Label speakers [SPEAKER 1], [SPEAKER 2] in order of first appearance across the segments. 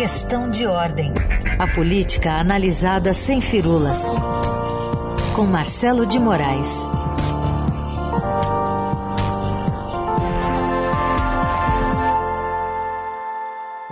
[SPEAKER 1] Questão de ordem. A política analisada sem firulas. Com Marcelo de Moraes.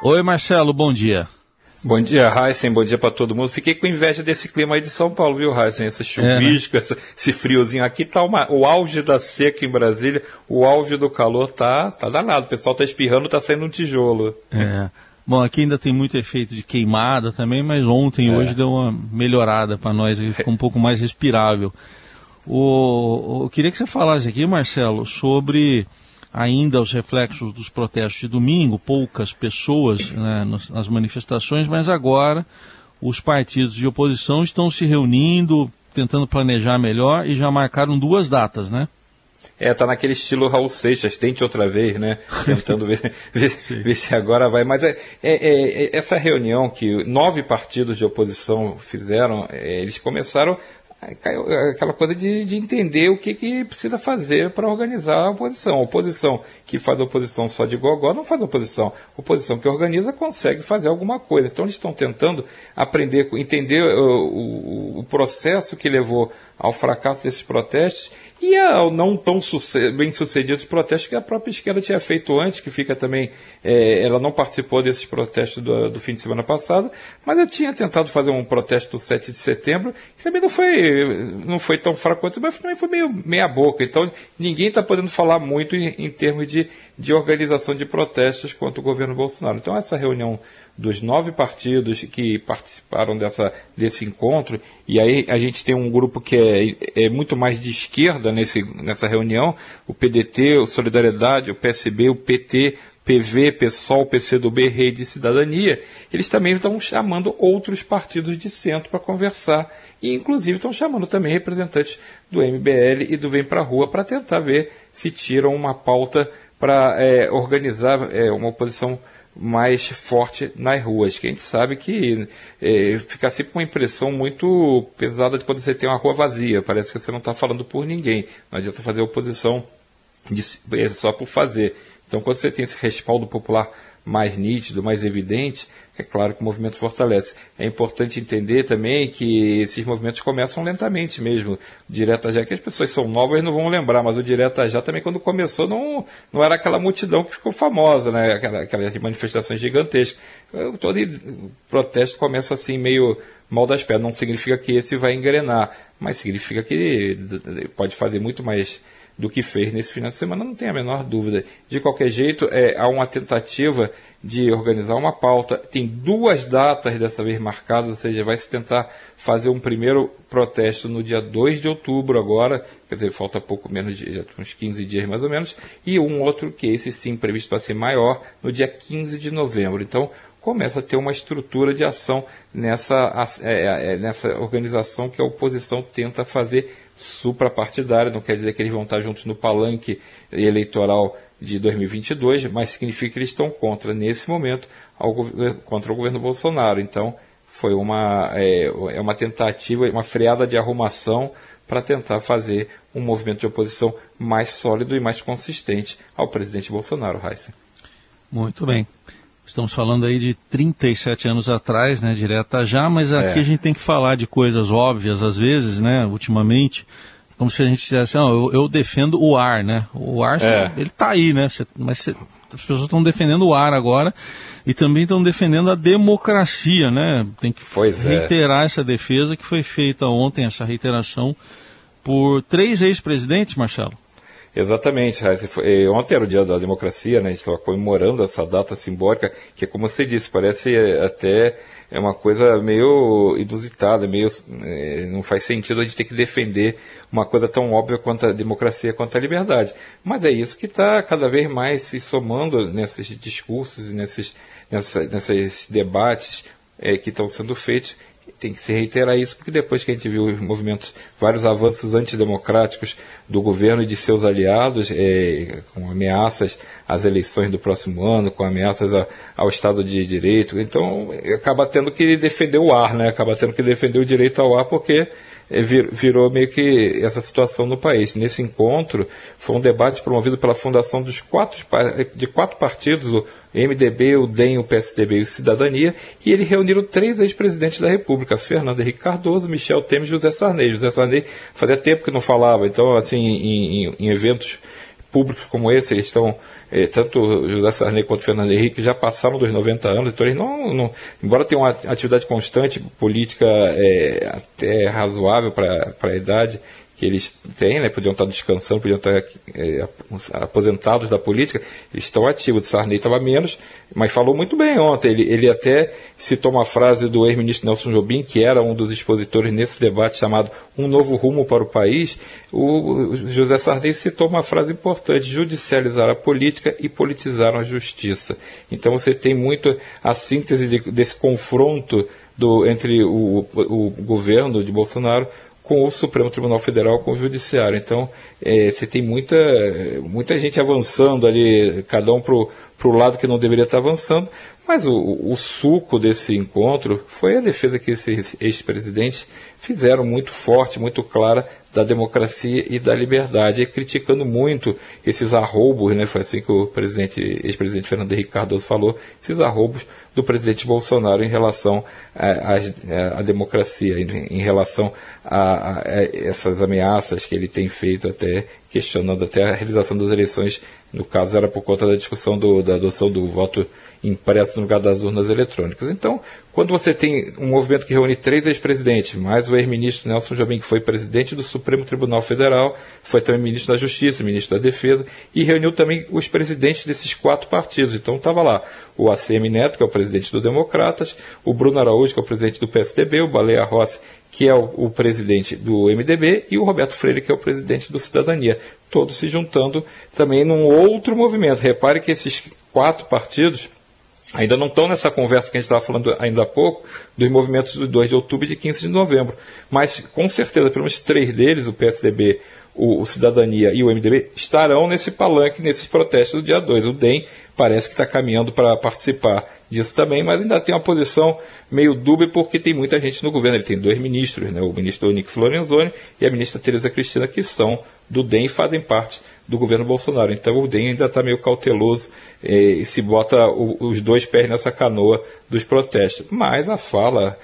[SPEAKER 2] Oi, Marcelo, bom dia.
[SPEAKER 3] Bom dia, Heisen. Bom dia para todo mundo. Fiquei com inveja desse clima aí de São Paulo, viu, Heisen? Esse chuvisco, é, né? esse friozinho aqui tá uma, o auge da seca em Brasília, o auge do calor tá, tá danado. O pessoal tá espirrando, tá saindo um tijolo.
[SPEAKER 2] É. Bom, aqui ainda tem muito efeito de queimada também, mas ontem, é. hoje deu uma melhorada para nós, ficou um pouco mais respirável. O, eu queria que você falasse aqui, Marcelo, sobre ainda os reflexos dos protestos de domingo, poucas pessoas né, nas manifestações, mas agora os partidos de oposição estão se reunindo, tentando planejar melhor e já marcaram duas datas, né?
[SPEAKER 3] É, tá naquele estilo Raul Seixas, tente outra vez, né? Tentando ver, ver, ver se agora vai. Mas é, é, é, essa reunião que nove partidos de oposição fizeram, é, eles começaram aquela coisa de, de entender o que, que precisa fazer para organizar a oposição. A oposição que faz oposição só de gogó não faz oposição. A oposição que organiza consegue fazer alguma coisa. Então eles estão tentando aprender, entender o, o, o processo que levou ao fracasso desses protestos e ao não tão bem sucedidos protestos que a própria esquerda tinha feito antes, que fica também, é, ela não participou desses protestos do, do, fim de semana passado, mas ela tinha tentado fazer um protesto do 7 de setembro, que também não foi, não foi tão fraco quanto, mas também foi meio meia boca. Então ninguém está podendo falar muito em, em termos de, de organização de protestos contra o governo Bolsonaro. Então essa reunião dos nove partidos que participaram dessa, desse encontro, e aí a gente tem um grupo que é, é muito mais de esquerda nesse, nessa reunião, o PDT, o Solidariedade, o PSB, o PT, PV, PSOL, PCdoB, Rede e Cidadania, eles também estão chamando outros partidos de centro para conversar e inclusive estão chamando também representantes do MBL e do Vem Pra Rua para tentar ver se tiram uma pauta para é, organizar é, uma oposição mais forte nas ruas, que a gente sabe que é, fica sempre com uma impressão muito pesada de quando você tem uma rua vazia, parece que você não está falando por ninguém, não adianta fazer oposição de, é, só por fazer. Então, quando você tem esse respaldo popular mais nítido, mais evidente, é claro que o movimento fortalece. É importante entender também que esses movimentos começam lentamente mesmo. Direta já, que as pessoas são novas não vão lembrar, mas o Direta já também quando começou não, não era aquela multidão que ficou famosa, né? Aquela, aquelas manifestações gigantescas. Todo protesto começa assim meio mal das pernas. Não significa que esse vai engrenar, mas significa que pode fazer muito mais do que fez nesse final de semana, não tem a menor dúvida. De qualquer jeito, é, há uma tentativa de organizar uma pauta. Tem duas datas dessa vez marcadas, ou seja, vai se tentar fazer um primeiro protesto no dia 2 de outubro agora, quer dizer, falta pouco menos de uns 15 dias mais ou menos, e um outro que esse sim previsto para ser maior no dia 15 de novembro. Então, começa a ter uma estrutura de ação nessa, é, é, nessa organização que a oposição tenta fazer suprapartidária, não quer dizer que eles vão estar juntos no palanque eleitoral de 2022, mas significa que eles estão contra, nesse momento, ao, contra o governo Bolsonaro. Então, foi uma, é, é uma tentativa, uma freada de arrumação para tentar fazer um movimento de oposição mais sólido e mais consistente ao presidente Bolsonaro, Heisen.
[SPEAKER 2] Muito bem. Estamos falando aí de 37 anos atrás, né, direta já, mas aqui é. a gente tem que falar de coisas óbvias às vezes, né, ultimamente, como se a gente dissesse, assim, eu, eu, defendo o ar, né, o ar, é. ele está aí, né, mas as pessoas estão defendendo o ar agora e também estão defendendo a democracia, né, tem que pois é. reiterar é. essa defesa que foi feita ontem, essa reiteração, por três ex-presidentes, Marcelo.
[SPEAKER 3] Exatamente, ontem era o dia da democracia, né? a gente estava comemorando essa data simbólica, que como você disse, parece eh, até é uma coisa meio inusitada, meio é, não faz sentido a gente ter que defender uma coisa tão óbvia quanto a democracia, quanto a liberdade. Mas é isso que está cada vez mais se somando nesses discursos e nesses, nesses debates é, que estão sendo feitos tem que se reiterar isso, porque depois que a gente viu movimentos, vários avanços antidemocráticos do governo e de seus aliados, é, com ameaças às eleições do próximo ano, com ameaças a, ao Estado de Direito, então acaba tendo que defender o ar, né? acaba tendo que defender o direito ao ar, porque vir, virou meio que essa situação no país. Nesse encontro, foi um debate promovido pela fundação dos quatro, de quatro partidos, o MDB, o DEM, o PSDB e o Cidadania, e ele reuniram três ex-presidentes da República, Fernando Henrique Cardoso, Michel Temer e José Sarney. José Sarney fazia tempo que não falava, então, assim, em, em, em eventos públicos como esse, eles estão, eh, tanto José Sarney quanto Fernando Henrique já passaram dos 90 anos, então eles não, não embora tenham uma atividade constante, política eh, até razoável para a idade, que eles têm, né, podiam estar descansando, podiam estar é, aposentados da política, eles estão ativos. O Sarney estava menos, mas falou muito bem ontem. Ele, ele até citou uma frase do ex-ministro Nelson Jobim, que era um dos expositores nesse debate chamado Um Novo Rumo para o País. O, o José Sarney citou uma frase importante: judicializar a política e politizar a justiça. Então você tem muito a síntese de, desse confronto do, entre o, o, o governo de Bolsonaro com o Supremo Tribunal Federal, com o Judiciário. Então, é, você tem muita, muita gente avançando ali, cada um para o lado que não deveria estar avançando, mas o, o, suco desse encontro foi a defesa que esses ex-presidentes fizeram muito forte, muito clara da democracia e da liberdade, e criticando muito esses arroubos, né? Foi assim que o presidente, ex-presidente Fernando Henrique Cardoso falou, esses arroubos do presidente Bolsonaro em relação à democracia, em, em relação a, a, essas ameaças que ele tem feito até questionando até a realização das eleições, no caso era por conta da discussão do, da adoção do voto impresso no lugar das urnas eletrônicas. Então, quando você tem um movimento que reúne três ex-presidentes, mais o ex-ministro Nelson Jobim, que foi presidente do Supremo Tribunal Federal, foi também ministro da Justiça, ministro da Defesa, e reuniu também os presidentes desses quatro partidos. Então estava lá o ACM Neto, que é o presidente do Democratas, o Bruno Araújo, que é o presidente do PSDB, o Baleia Rossi, que é o, o, presidente do MDB, e o Roberto Freire, que é o presidente do Cidadania. Todos se juntando também num outro movimento. Repare que esses quatro partidos ainda não estão nessa conversa que a gente estava falando ainda há pouco, dos movimentos do 2 de outubro e de 15 de novembro. Mas, com certeza, pelo menos três deles, o PSDB, o, o Cidadania e o MDB, estarão nesse palanque, nesses protestos do dia 2. O DEM parece que está caminhando para participar disso também, mas ainda tem uma posição meio dúbia porque tem muita gente no governo. Ele tem dois ministros, né? o ministro Onix Lorenzoni e a ministra Tereza Cristina, que são do DEM fazem parte do governo Bolsonaro. Então o DEM ainda está meio cauteloso eh, e se bota o, os dois pés nessa canoa dos protestos. Mas a fala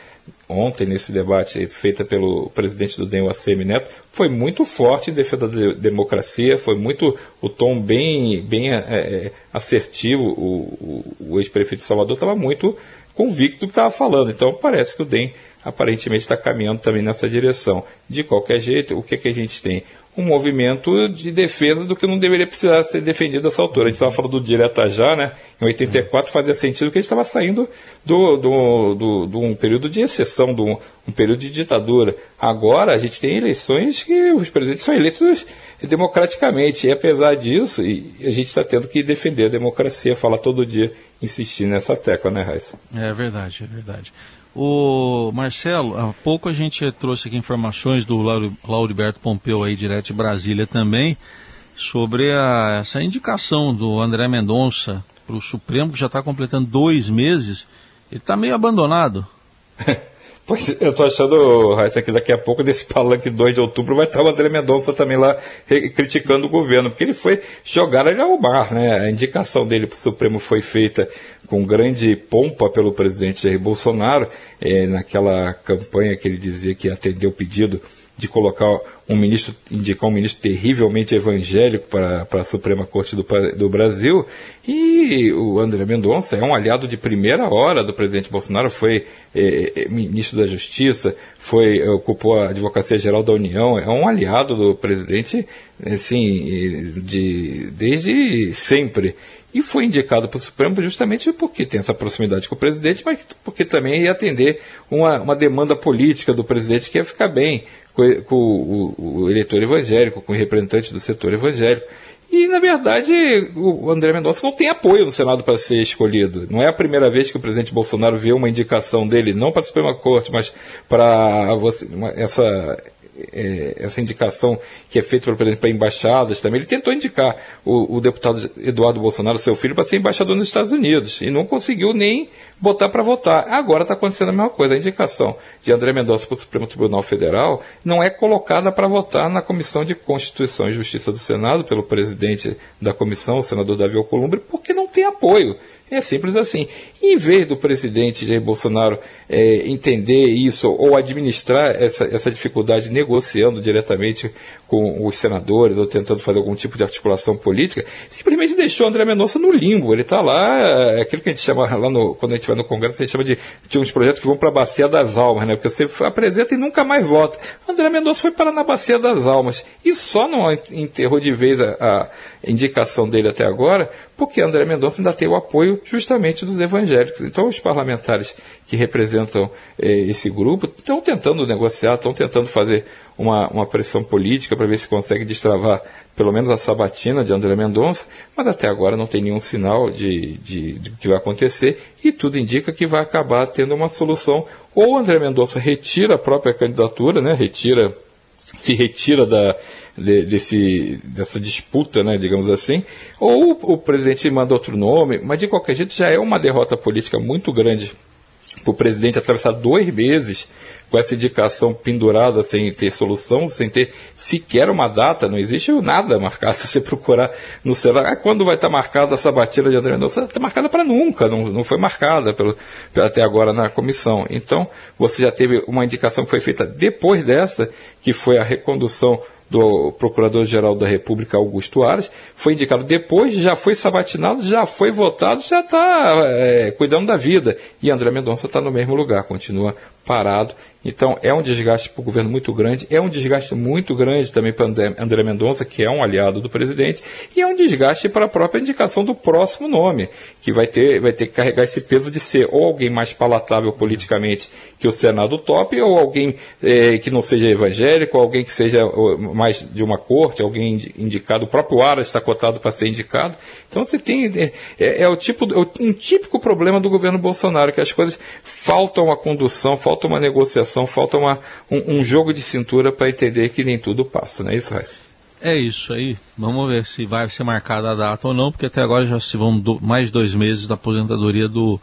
[SPEAKER 3] ontem nesse debate feita pelo presidente do DEM, o ACM Neto, foi muito forte em defesa da democracia, foi muito o tom bem, bem é, assertivo. O, o, o ex-prefeito de Salvador estava muito convicto do que estava falando. Então parece que o DEM aparentemente está caminhando também nessa direção. De qualquer jeito, o que, que a gente tem? Um movimento de defesa do que não deveria precisar ser defendido nessa altura. A gente estava falando do direta já, né? Em 84 fazia sentido que a gente estava saindo do, do, do, do, um período de exceção, do um período de ditadura. Agora a gente tem eleições que os presidentes são eleitos democraticamente. E apesar disso, a gente está tendo que defender a democracia, falar todo dia, insistir nessa tecla, né, Raíssa?
[SPEAKER 2] É verdade, é verdade. O Marcelo, há pouco a gente trouxe aqui informações do Lauriberto Pompeu aí direto de Brasília também sobre a, essa indicação do André Mendonça para o Supremo que já está completando dois meses. Ele está meio abandonado.
[SPEAKER 3] Pois eu estou achando, Raíssa, que daqui a pouco, desse palanque 2 de outubro, vai estar o André Mendonça também lá criticando o governo, porque ele foi jogar ao mar, né? A indicação dele para o Supremo foi feita com grande pompa pelo presidente Jair Bolsonaro, é, naquela campanha que ele dizia que atendeu o pedido de colocar um ministro, indicar um ministro terrivelmente evangélico para, para a Suprema Corte do, do Brasil. E o André Mendonça é um aliado de primeira hora do presidente Bolsonaro, foi é, ministro da Justiça, foi ocupou a Advocacia Geral da União, é um aliado do presidente, assim, de, desde sempre. E foi indicado para o Supremo justamente porque tem essa proximidade com o presidente, mas porque também ia atender uma, uma demanda política do presidente que ia ficar bem com, com o, o, eleitor evangélico, com o representante do setor evangélico. E, na verdade, o André Mendonça não tem apoio no Senado para ser escolhido. Não é a primeira vez que o presidente Bolsonaro vê uma indicação dele, não para a Suprema Corte, mas para essa é, essa indicação que é feita pelo presidente para embaixadas também. Ele tentou indicar o, o deputado Eduardo Bolsonaro, seu filho, para ser embaixador nos Estados Unidos e não conseguiu nem botar para votar. Agora está acontecendo a mesma coisa. A indicação de André Mendonça para o Supremo Tribunal Federal não é colocada para votar na Comissão de Constituição e Justiça do Senado pelo presidente da comissão, o senador Davi Alcolumbre, porque não tem apoio. É simples assim. em vez do presidente Jair Bolsonaro é, entender isso ou administrar essa, essa dificuldade negociando diretamente com os senadores ou tentando fazer algum tipo de articulação política, simplesmente deixou André Mendonça no limbo. Ele está lá, é aquilo que a gente chama lá no, quando a gente vai no Congresso, a gente chama de, de uns projetos que vão para a Bacia das Almas, né? Porque você apresenta e nunca mais vota. André Mendonça foi parar na Bacia das Almas e só não enterrou de vez a, a indicação dele até agora, porque André Mendonça ainda tem o apoio justamente dos evangélicos. Então, os parlamentares que representam eh, esse grupo estão tentando negociar, estão tentando fazer uma, uma pressão política para ver se consegue destravar pelo menos a sabatina de André Mendonça, mas até agora não tem nenhum sinal de, de, de que vai acontecer e tudo indica que vai acabar tendo uma solução. Ou André Mendonça retira a própria candidatura, né, retira se retira da, de, desse, dessa disputa, né, digamos assim, ou o presidente manda outro nome, mas de qualquer jeito já é uma derrota política muito grande o presidente atravessar dois meses com essa indicação pendurada sem ter solução, sem ter sequer uma data, não existe nada marcado. Se você procurar no celular, ah, quando vai estar marcada essa batida de André Mendonça? Está marcada para nunca, não, não foi marcada pelo, até agora na comissão. Então, você já teve uma indicação que foi feita depois dessa, que foi a recondução do Procurador-Geral da República, Augusto Aras, foi indicado depois, já foi sabatinado, já foi votado, já está é, cuidando da vida. E André Mendonça está no mesmo lugar, continua parado. Então é um desgaste para o governo muito grande, é um desgaste muito grande também para André Mendonça, que é um aliado do presidente, e é um desgaste para a própria indicação do próximo nome, que vai ter, vai ter que carregar esse peso de ser ou alguém mais palatável politicamente que o Senado top, ou alguém é, que não seja evangélico, ou alguém que seja mais de uma corte, alguém indicado, o próprio Aras está cotado para ser indicado. Então você tem. É, é, é o tipo, é um típico problema do governo Bolsonaro, que as coisas faltam a condução, falta uma negociação, falta uma, um, um jogo de cintura para entender que nem tudo passa, não é isso, Raíssa?
[SPEAKER 2] É isso aí. Vamos ver se vai ser marcada a data ou não, porque até agora já se vão do, mais dois meses da aposentadoria do,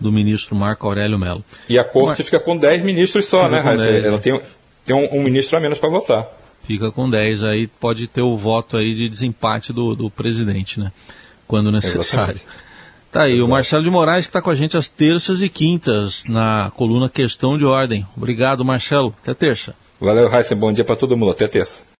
[SPEAKER 2] do ministro Marco Aurélio Melo.
[SPEAKER 3] E a corte Mas, fica com 10 ministros só, né, Raíssa? Ela tem, tem um, um, ministro a menos para votar.
[SPEAKER 2] Fica com 10, aí pode ter o voto aí de desempate do, do presidente, né? Quando necessário. Exatamente. Tá aí, Exato. o Marcelo de Moraes que está com a gente às terças e quintas na coluna Questão de Ordem. Obrigado, Marcelo. Até terça.
[SPEAKER 3] Valeu, Raíssa. Bom dia para todo mundo. Até terça.